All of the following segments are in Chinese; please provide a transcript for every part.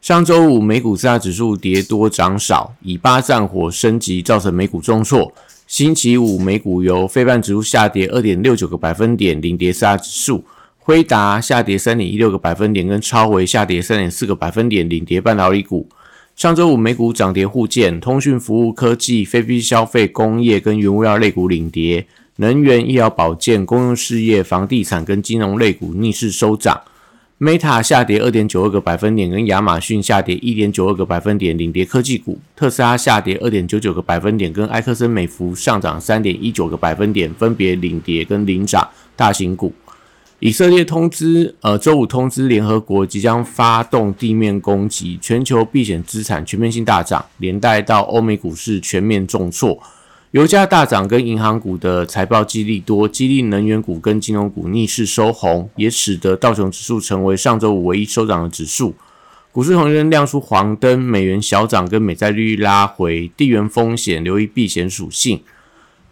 上周五美股四大指数跌多涨少，以巴战火升级造成美股重挫。星期五美股由非半指数下跌二点六九个百分点领跌四大指数，辉达下跌三点一六个百分点，跟超微下跌三点四个百分点领跌半导体股。上周五美股涨跌互见，通讯服务、科技、非必消费、工业跟原物料类股领跌，能源、医疗保健、公用事业、房地产跟金融类股逆势收涨。Meta 下跌二点九二个百分点，跟亚马逊下跌一点九二个百分点，领跌科技股；特斯拉下跌二点九九个百分点，跟埃克森美孚上涨三点一九个百分点，分别领跌跟领涨大型股。以色列通知，呃，周五通知联合国即将发动地面攻击，全球避险资产全面性大涨，连带到欧美股市全面重挫。油价大涨，跟银行股的财报激励多，激励能源股跟金融股逆势收红，也使得道琼指数成为上周五唯一收涨的指数。股市红灯亮出黄灯，美元小涨，跟美债利率拉回，地缘风险留意避险属性。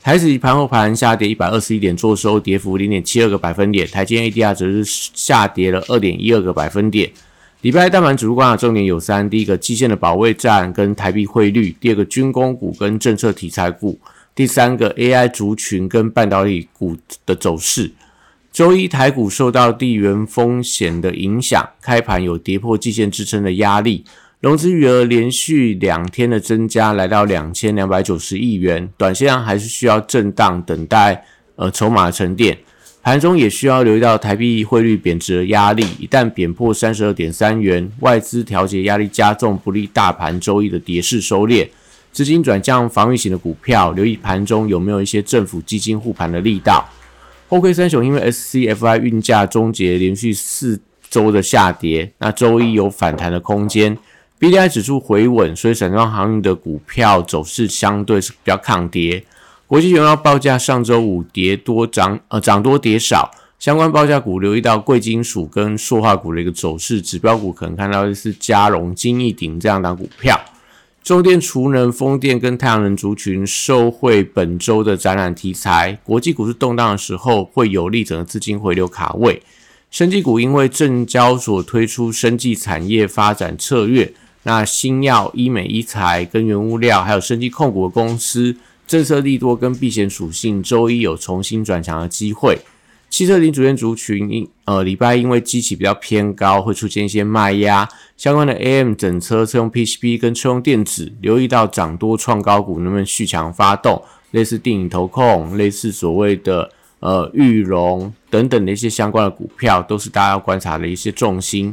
台指盘后盘下跌一百二十一点，做收跌幅零点七二个百分点。台积 ADR 则是下跌了二点一二个百分点。礼拜大盘主观的重点有三：第一个，基线的保卫战跟台币汇率；第二个，军工股跟政策题材股。第三个 AI 族群跟半导体股的走势，周一台股受到地缘风险的影响，开盘有跌破季线支撑的压力，融资余额连续两天的增加，来到两千两百九十亿元，短线上还是需要震荡等待呃筹码沉淀，盘中也需要留意到台币汇率贬值的压力，一旦贬破三十二点三元，外资调节压力加重，不利大盘周一的跌势收敛。资金转向防御型的股票，留意盘中有没有一些政府基金护盘的力道。后亏三雄因为 SCFI 运价终结连续四周的下跌，那周一有反弹的空间。BDI 指数回稳，所以散装航运的股票走势相对是比较抗跌。国际原油报价上周五跌多涨，呃涨多跌少，相关报价股留意到贵金属跟塑化股的一个走势，指标股可能看到的是嘉荣、金益鼎这样的股票。中电、储能、风电跟太阳能族群受惠本周的展览题材，国际股市动荡的时候会有利整个资金回流卡位。生技股因为证交所推出生技产业发展策略，那新药、医美、医材跟原物料，还有生技控股的公司，政策利多跟避险属性，周一有重新转强的机会。汽车零组件族群，因呃礼拜因为机器比较偏高，会出现一些卖压。相关的 AM 整车、车用 PCB 跟车用电子，留意到涨多创高股能不能续强发动，类似电影投控、类似所谓的呃玉龙等等的一些相关的股票，都是大家要观察的一些重心。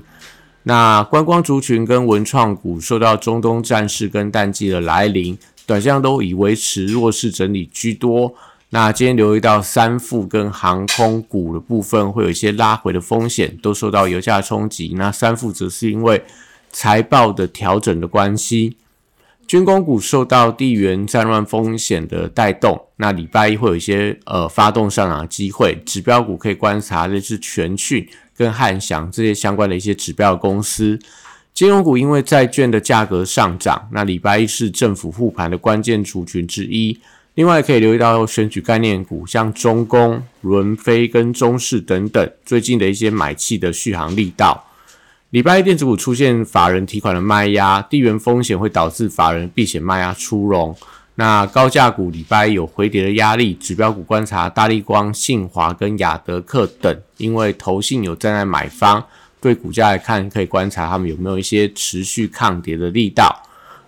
那观光族群跟文创股受到中东战事跟淡季的来临，短线都以维持弱势整理居多。那今天留意到三副跟航空股的部分会有一些拉回的风险，都受到油价冲击。那三副则是因为财报的调整的关系，军工股受到地缘战乱风险的带动。那礼拜一会有一些呃发动上涨的机会，指标股可以观察类似全讯跟汉翔这些相关的一些指标公司。金融股因为债券的价格上涨，那礼拜一是政府护盘的关键族群之一。另外可以留意到选举概念股，像中工、伦飞跟中视等等，最近的一些买气的续航力道。礼拜一电子股出现法人提款的卖压，地缘风险会导致法人避险卖压出笼。那高价股礼拜一有回跌的压力，指标股观察大力光、信华跟亚德克等，因为投信有站在买方，对股价来看可以观察他们有没有一些持续抗跌的力道。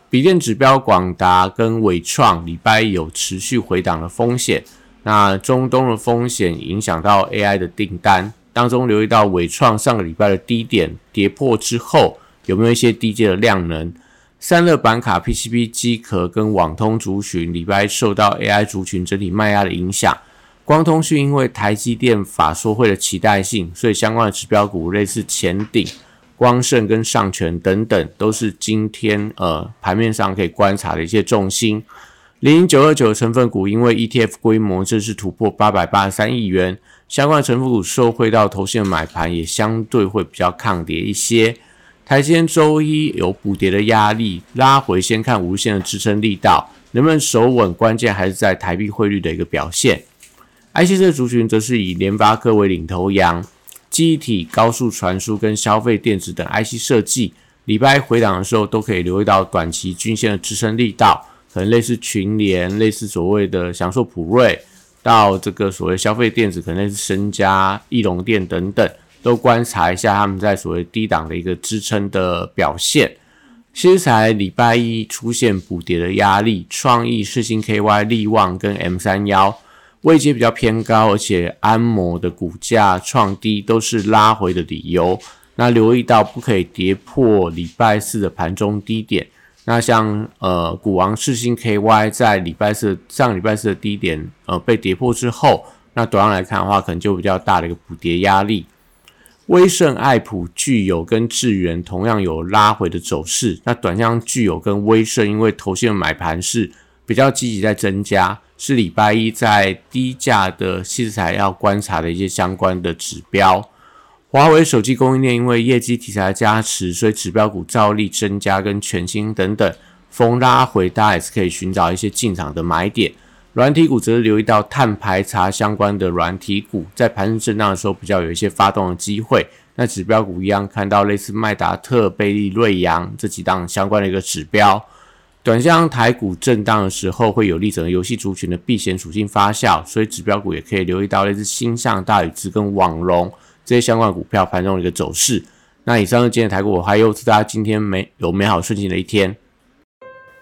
笔电指标广达跟伟创礼拜有持续回档的风险，那中东的风险影响到 AI 的订单当中，留意到伟创上个礼拜的低点跌破之后，有没有一些低阶的量能？散热板卡、PCB 机壳跟网通族群礼拜受到 AI 族群整体卖压的影响，光通讯因为台积电法说会的期待性，所以相关的指标股类似前顶。光盛跟上权等等，都是今天呃盘面上可以观察的一些重心。零零九二九成分股因为 ETF 规模正式突破八百八十三亿元，相关成分股受惠到头线买盘，也相对会比较抗跌一些。台积电周一有补跌的压力，拉回先看无限的支撑力道能不能守稳，关键还是在台币汇率的一个表现。IC 这族群则是以联发科为领头羊。记忆体、高速传输跟消费电子等 IC 设计，礼拜回档的时候都可以留意到短期均线的支撑力道，可能类似群联、类似所谓的享受普瑞，到这个所谓消费电子，可能是深家、翼龙电等等，都观察一下他们在所谓低档的一个支撑的表现。其实才礼拜一出现补跌的压力，创意、世星 KY、力旺跟 M 三幺。位阶比较偏高，而且安摩的股价创低，都是拉回的理由。那留意到不可以跌破礼拜四的盘中低点。那像呃股王世星 KY 在礼拜四上礼拜四的低点呃被跌破之后，那短上来看的话，可能就比较大的一个补跌压力。威盛、爱普、具有跟智源同样有拉回的走势。那短向具有跟威盛，因为头线买盘是比较积极在增加。是礼拜一在低价的器材要观察的一些相关的指标。华为手机供应链因为业绩题材加持，所以指标股照例增加，跟全新等等逢拉回，大家也是可以寻找一些进场的买点。软体股则是留意到碳排查相关的软体股，在盘日震荡的时候比较有一些发动的机会。那指标股一样看到类似麦达特、贝利、瑞阳这几档相关的一个指标。短向台股震荡的时候，会有利整个游戏族群的避险属性发酵，所以指标股也可以留意到类似星象、大宇资跟网龙这些相关股票盘中的一个走势。那以上是今天的台股，我还有祝大家今天美有美好顺境的一天。